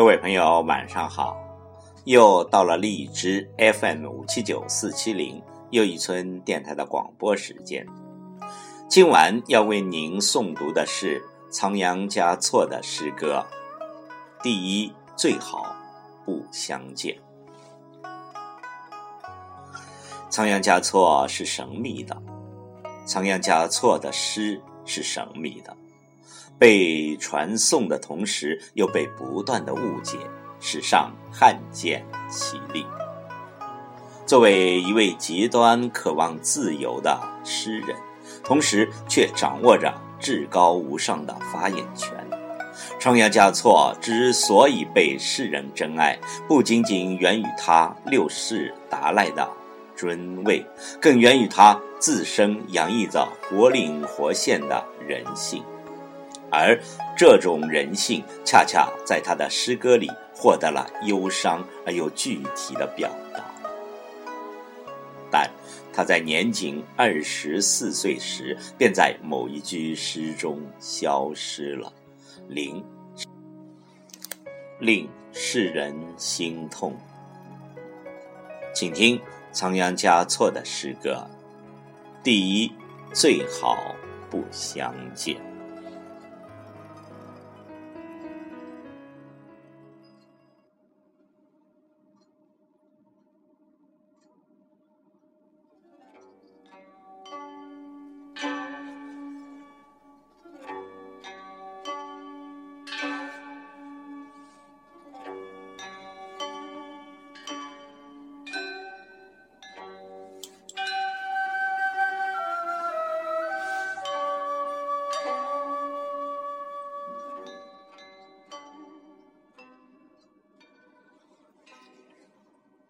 各位朋友，晚上好！又到了荔枝 FM 五七九四七零又一村电台的广播时间。今晚要为您诵读的是仓央嘉措的诗歌《第一最好不相见》。仓央嘉措是神秘的，仓央嘉措的诗是神秘的。被传颂的同时，又被不断的误解，史上罕见其例。作为一位极端渴望自由的诗人，同时却掌握着至高无上的发言权，仓央嘉措之所以被世人珍爱，不仅仅源于他六世达赖的尊位，更源于他自身洋溢着活灵活现的人性。而这种人性，恰恰在他的诗歌里获得了忧伤而又具体的表达。但他在年仅二十四岁时，便在某一句诗中消失了，令令世人心痛。请听仓央嘉措的诗歌：第一，最好不相见。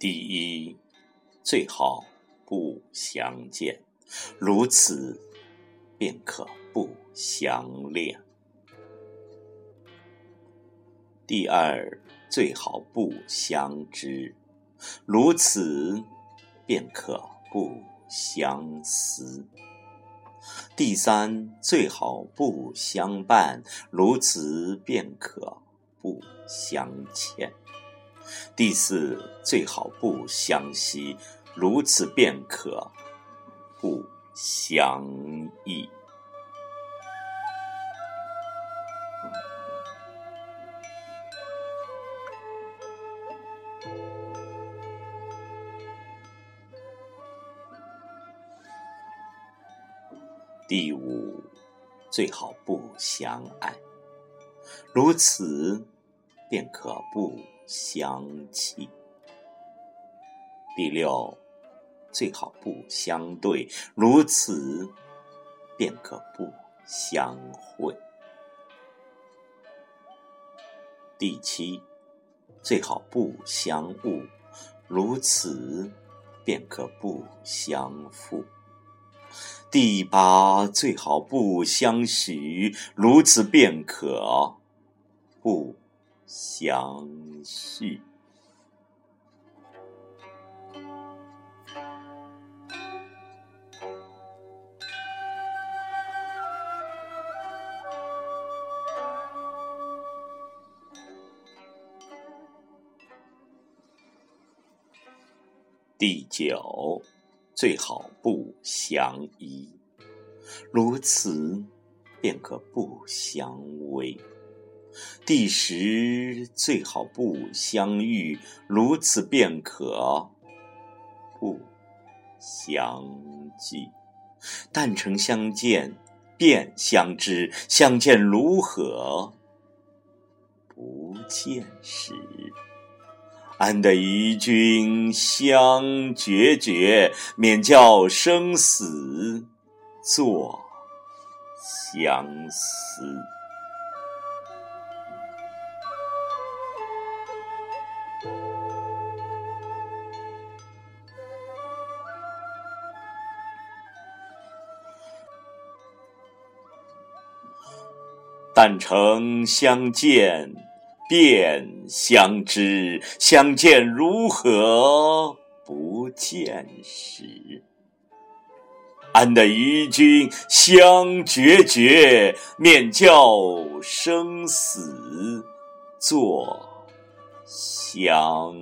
第一，最好不相见，如此便可不相恋。第二，最好不相知，如此便可不相思。第三，最好不相伴，如此便可不相欠。第四，最好不相惜，如此便可不相忆。第五，最好不相爱，如此便可不。相弃。第六，最好不相对，如此便可不相会。第七，最好不相误，如此便可不相负。第八，最好不相许，如此便可不。相续。第九，最好不相依，如此便可不相偎。第十，最好不相遇，如此便可不相聚。但曾相见，便相知；相见如何？不见时，安得与君相决绝？免教生死作相思。但曾相见，便相知；相见如何不见时？安得与君相决绝？免教生死作相。